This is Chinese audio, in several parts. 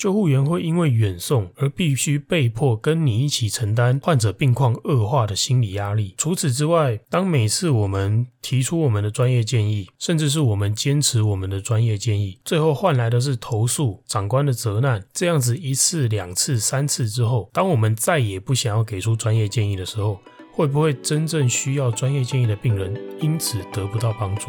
救护员会因为远送而必须被迫跟你一起承担患者病况恶化的心理压力。除此之外，当每次我们提出我们的专业建议，甚至是我们坚持我们的专业建议，最后换来的是投诉、长官的责难，这样子一次、两次、三次之后，当我们再也不想要给出专业建议的时候，会不会真正需要专业建议的病人因此得不到帮助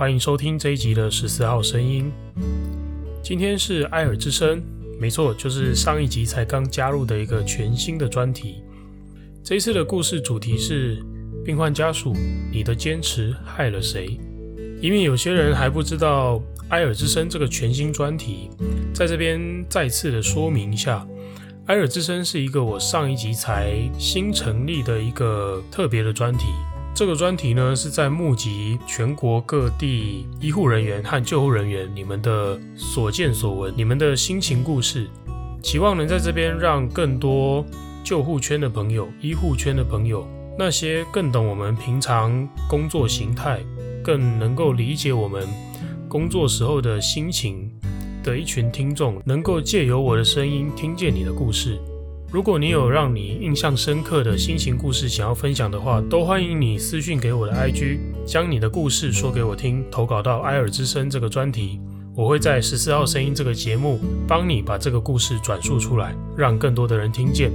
欢迎收听这一集的十四号声音。今天是埃尔之声，没错，就是上一集才刚加入的一个全新的专题。这一次的故事主题是病患家属，你的坚持害了谁？因为有些人还不知道埃尔之声这个全新专题，在这边再次的说明一下，埃尔之声是一个我上一集才新成立的一个特别的专题。这个专题呢，是在募集全国各地医护人员和救护人员你们的所见所闻、你们的心情故事，期望能在这边让更多救护圈的朋友、医护圈的朋友，那些更懂我们平常工作形态、更能够理解我们工作时候的心情的一群听众，能够借由我的声音听见你的故事。如果你有让你印象深刻的心情故事想要分享的话，都欢迎你私讯给我的 IG，将你的故事说给我听，投稿到埃尔之声这个专题，我会在十四号声音这个节目帮你把这个故事转述出来，让更多的人听见。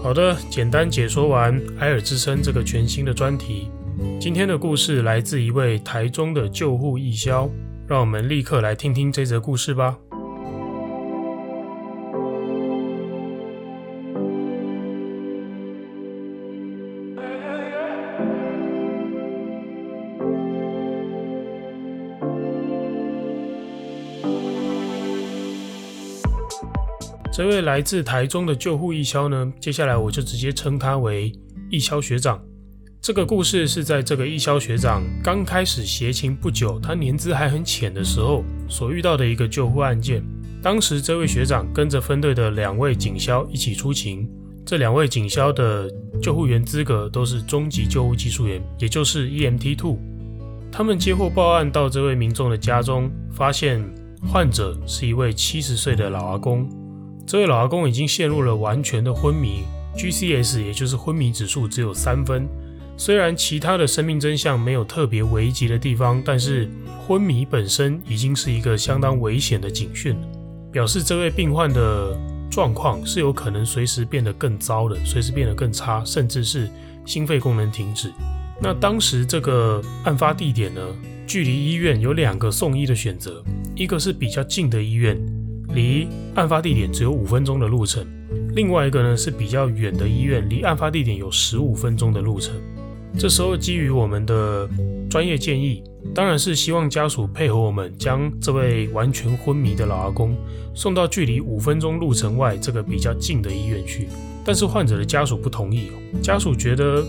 好的，简单解说完埃尔之声这个全新的专题，今天的故事来自一位台中的救护义消，让我们立刻来听听这则故事吧。这位来自台中的救护义消呢，接下来我就直接称他为义消学长。这个故事是在这个义消学长刚开始协勤不久，他年资还很浅的时候所遇到的一个救护案件。当时这位学长跟着分队的两位警消一起出勤，这两位警消的救护员资格都是中级救护技术员，也就是 EMT Two。他们接获报案到这位民众的家中，发现患者是一位七十岁的老阿公。这位老阿公已经陷入了完全的昏迷，GCS 也就是昏迷指数只有三分。虽然其他的生命真相没有特别危急的地方，但是昏迷本身已经是一个相当危险的警讯，表示这位病患的状况是有可能随时变得更糟的，随时变得更差，甚至是心肺功能停止。那当时这个案发地点呢，距离医院有两个送医的选择，一个是比较近的医院。离案发地点只有五分钟的路程，另外一个呢是比较远的医院，离案发地点有十五分钟的路程。这时候基于我们的专业建议，当然是希望家属配合我们，将这位完全昏迷的老阿公送到距离五分钟路程外这个比较近的医院去。但是患者的家属不同意，家属觉得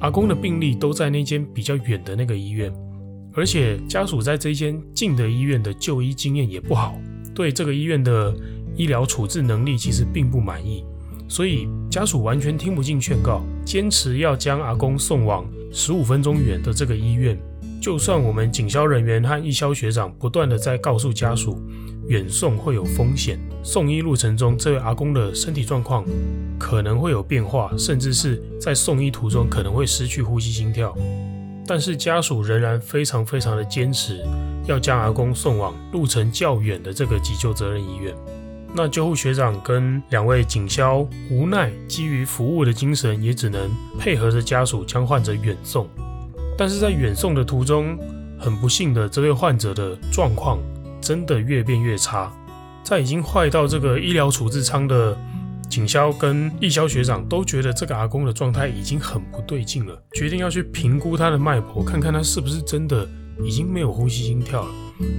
阿公的病历都在那间比较远的那个医院，而且家属在这间近的医院的就医经验也不好。对这个医院的医疗处置能力其实并不满意，所以家属完全听不进劝告，坚持要将阿公送往十五分钟远的这个医院。就算我们警消人员和义消学长不断地在告诉家属，远送会有风险，送医路程中这位阿公的身体状况可能会有变化，甚至是在送医途中可能会失去呼吸心跳，但是家属仍然非常非常的坚持。要将阿公送往路程较远的这个急救责任医院，那救护学长跟两位警消无奈，基于服务的精神，也只能配合着家属将患者远送。但是在远送的途中，很不幸的，这位患者的状况真的越变越差。在已经坏到这个医疗处置舱的警消跟义消学长都觉得这个阿公的状态已经很不对劲了，决定要去评估他的脉搏，看看他是不是真的。已经没有呼吸心跳了，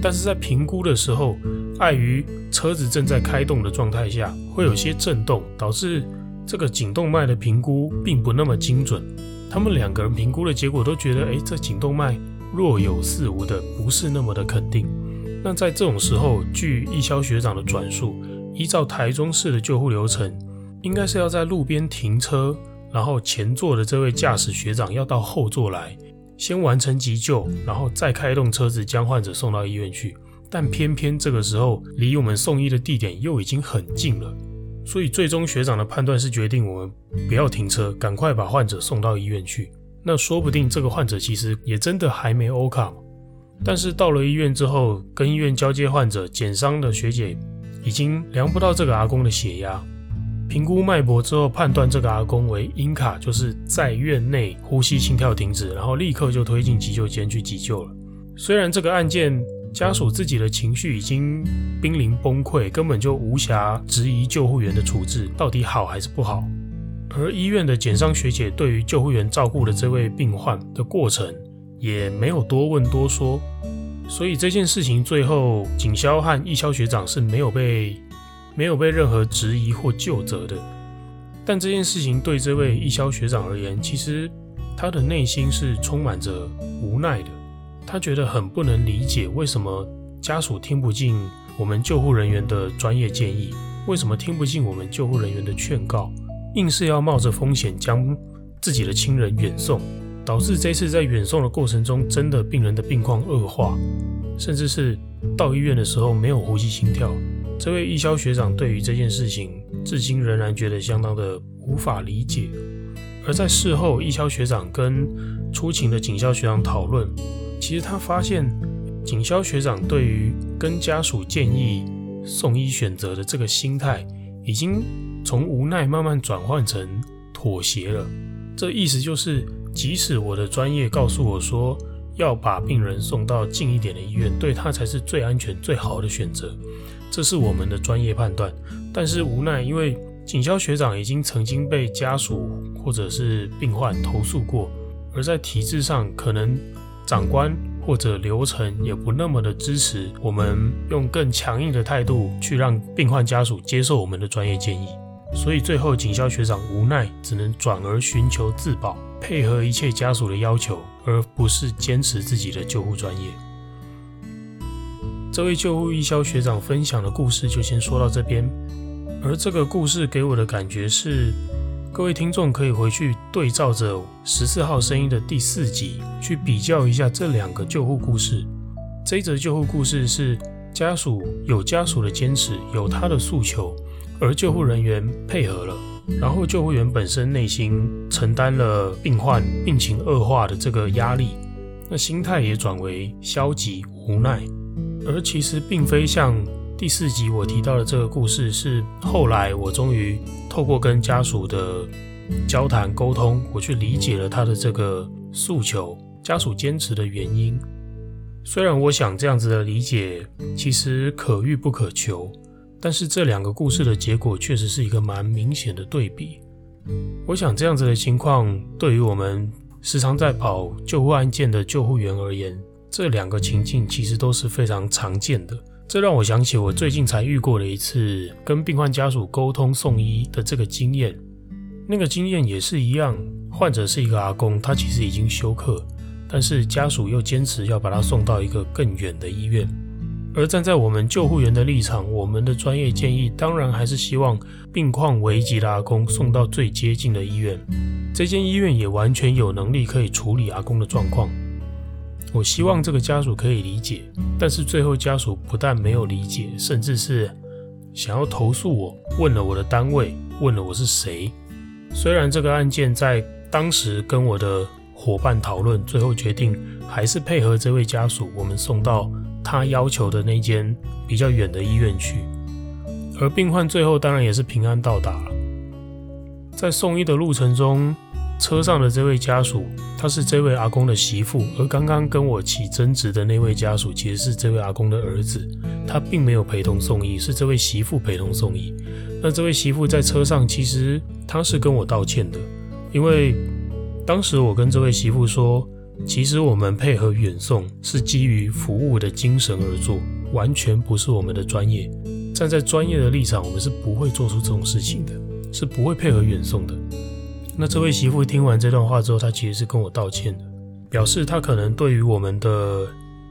但是在评估的时候，碍于车子正在开动的状态下，会有些震动，导致这个颈动脉的评估并不那么精准。他们两个人评估的结果都觉得，哎，这颈动脉若有似无的，不是那么的肯定。那在这种时候，据义消学长的转述，依照台中市的救护流程，应该是要在路边停车，然后前座的这位驾驶学长要到后座来，先完成急救，然后再开动车子将患者送到医院去。但偏偏这个时候离我们送医的地点又已经很近了，所以最终学长的判断是决定我们不要停车，赶快把患者送到医院去。那说不定这个患者其实也真的还没欧卡。但是到了医院之后，跟医院交接患者检伤的学姐已经量不到这个阿公的血压，评估脉搏之后判断这个阿公为阴卡，就是在院内呼吸心跳停止，然后立刻就推进急救间去急救了。虽然这个案件家属自己的情绪已经濒临崩溃，根本就无暇质疑救护员的处置到底好还是不好，而医院的检伤学姐对于救护员照顾的这位病患的过程，也没有多问多说，所以这件事情最后警消和义消学长是没有被没有被任何质疑或救责的。但这件事情对这位义消学长而言，其实他的内心是充满着无奈的。他觉得很不能理解，为什么家属听不进我们救护人员的专业建议，为什么听不进我们救护人员的劝告，硬是要冒着风险将自己的亲人远送。导致这次在远送的过程中，真的病人的病况恶化，甚至是到医院的时候没有呼吸心跳。这位义消学长对于这件事情，至今仍然觉得相当的无法理解。而在事后，义消学长跟出勤的警消学长讨论，其实他发现警消学长对于跟家属建议送医选择的这个心态，已经从无奈慢慢转换成妥协了。这意思就是。即使我的专业告诉我说要把病人送到近一点的医院，对他才是最安全、最好的选择，这是我们的专业判断。但是无奈，因为警消学长已经曾经被家属或者是病患投诉过，而在体制上，可能长官或者流程也不那么的支持我们用更强硬的态度去让病患家属接受我们的专业建议，所以最后警消学长无奈只能转而寻求自保。配合一切家属的要求，而不是坚持自己的救护专业。这位救护义消学长分享的故事就先说到这边。而这个故事给我的感觉是，各位听众可以回去对照着十四号声音的第四集，去比较一下这两个救护故事。这一则救护故事是家属有家属的坚持，有他的诉求，而救护人员配合了。然后救护员本身内心承担了病患病情恶化的这个压力，那心态也转为消极无奈。而其实并非像第四集我提到的这个故事，是后来我终于透过跟家属的交谈沟通，我去理解了他的这个诉求，家属坚持的原因。虽然我想这样子的理解其实可遇不可求。但是这两个故事的结果确实是一个蛮明显的对比。我想这样子的情况，对于我们时常在跑救护案件的救护员而言，这两个情境其实都是非常常见的。这让我想起我最近才遇过的一次跟病患家属沟通送医的这个经验。那个经验也是一样，患者是一个阿公，他其实已经休克，但是家属又坚持要把他送到一个更远的医院。而站在我们救护员的立场，我们的专业建议当然还是希望病况危急的阿公送到最接近的医院。这间医院也完全有能力可以处理阿公的状况。我希望这个家属可以理解，但是最后家属不但没有理解，甚至是想要投诉我，问了我的单位，问了我是谁。虽然这个案件在当时跟我的伙伴讨论，最后决定还是配合这位家属，我们送到。他要求的那间比较远的医院去，而病患最后当然也是平安到达了。在送医的路程中，车上的这位家属，他是这位阿公的媳妇，而刚刚跟我起争执的那位家属，其实是这位阿公的儿子，他并没有陪同送医，是这位媳妇陪同送医。那这位媳妇在车上，其实他是跟我道歉的，因为当时我跟这位媳妇说，其实我们配合远送是基于服务的精神而做，完全不是我们的专业。站在专业的立场，我们是不会做出这种事情的，是不会配合远送的。那这位媳妇听完这段话之后，她其实是跟我道歉的，表示她可能对于我们的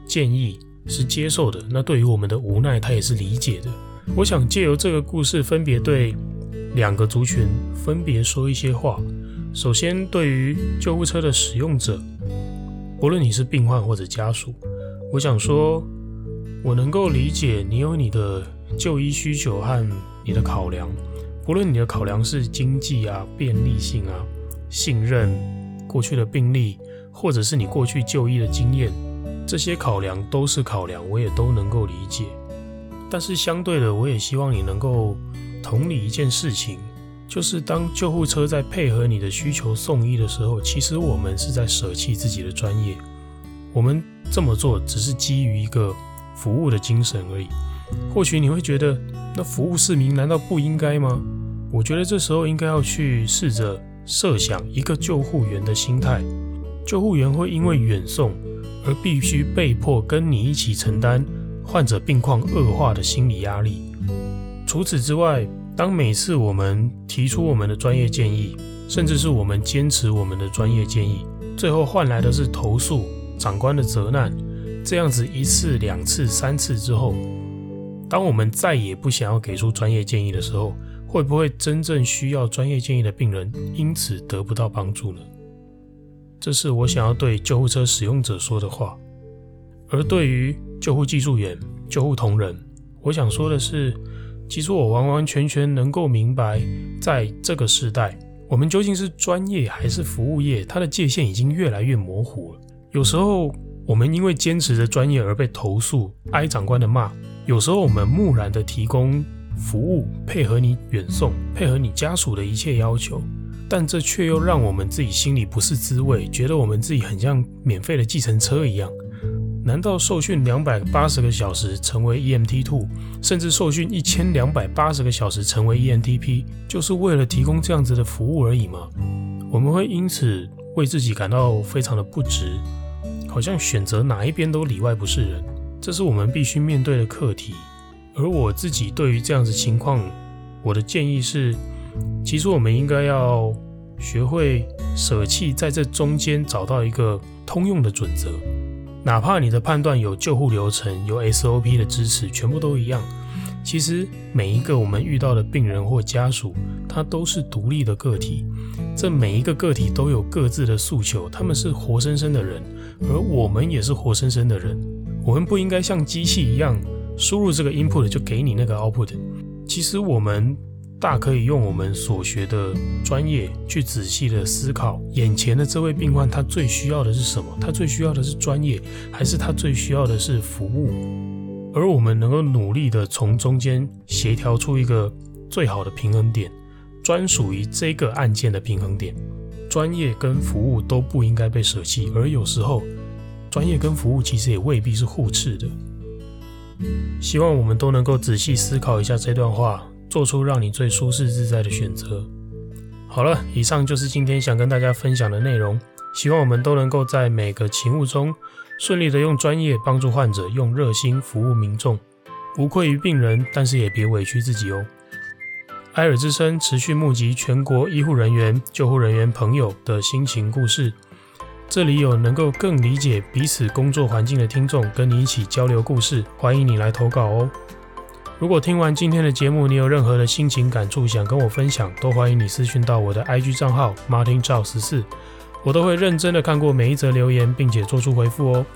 建议是接受的，那对于我们的无奈，她也是理解的。我想借由这个故事，分别对两个族群分别说一些话。首先，对于救护车的使用者，无论你是病患或者家属，我想说，我能够理解你有你的就医需求和你的考量。无论你的考量是经济啊、便利性啊、信任、过去的病例，或者是你过去就医的经验，这些考量都是考量，我也都能够理解。但是相对的，我也希望你能够同理一件事情。就是当救护车在配合你的需求送医的时候，其实我们是在舍弃自己的专业。我们这么做只是基于一个服务的精神而已。或许你会觉得，那服务市民难道不应该吗？我觉得这时候应该要去试着设想一个救护员的心态。救护员会因为远送而必须被迫跟你一起承担患者病况恶化的心理压力。除此之外，当每次我们提出我们的专业建议，甚至是我们坚持我们的专业建议，最后换来的是投诉、长官的责难，这样子一次、两次、三次之后，当我们再也不想要给出专业建议的时候，会不会真正需要专业建议的病人因此得不到帮助呢？这是我想要对救护车使用者说的话。而对于救护技术员、救护同仁，我想说的是。其实我完完全全能够明白，在这个时代，我们究竟是专业还是服务业，它的界限已经越来越模糊了。有时候我们因为坚持着专业而被投诉、挨长官的骂；有时候我们木然的提供服务，配合你远送，配合你家属的一切要求，但这却又让我们自己心里不是滋味，觉得我们自己很像免费的计程车一样。难道受训两百八十个小时成为 EMT Two，甚至受训一千两百八十个小时成为 ENTP，就是为了提供这样子的服务而已吗？我们会因此为自己感到非常的不值，好像选择哪一边都里外不是人。这是我们必须面对的课题。而我自己对于这样子情况，我的建议是，其实我们应该要学会舍弃，在这中间找到一个通用的准则。哪怕你的判断有救护流程、有 SOP 的支持，全部都一样。其实每一个我们遇到的病人或家属，他都是独立的个体。这每一个个体都有各自的诉求，他们是活生生的人，而我们也是活生生的人。我们不应该像机器一样输入这个 input 就给你那个 output。其实我们。大可以用我们所学的专业去仔细的思考，眼前的这位病患他最需要的是什么？他最需要的是专业，还是他最需要的是服务？而我们能够努力的从中间协调出一个最好的平衡点，专属于这个案件的平衡点。专业跟服务都不应该被舍弃，而有时候专业跟服务其实也未必是互斥的。希望我们都能够仔细思考一下这段话。做出让你最舒适自在的选择。好了，以上就是今天想跟大家分享的内容。希望我们都能够在每个勤务中顺利的用专业帮助患者，用热心服务民众，无愧于病人，但是也别委屈自己哦。埃尔之声持续募集全国医护人员、救护人员朋友的心情故事，这里有能够更理解彼此工作环境的听众，跟你一起交流故事，欢迎你来投稿哦。如果听完今天的节目，你有任何的心情感触想跟我分享，都欢迎你私讯到我的 IG 账号 Martin Zhao 十四，我都会认真的看过每一则留言，并且做出回复哦。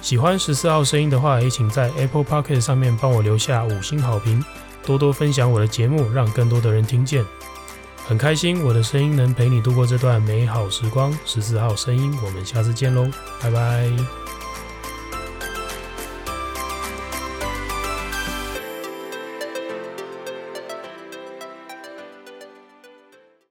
喜欢十四号声音的话，也请在 Apple Podcast 上面帮我留下五星好评，多多分享我的节目，让更多的人听见。很开心我的声音能陪你度过这段美好时光。十四号声音，我们下次见喽，拜拜。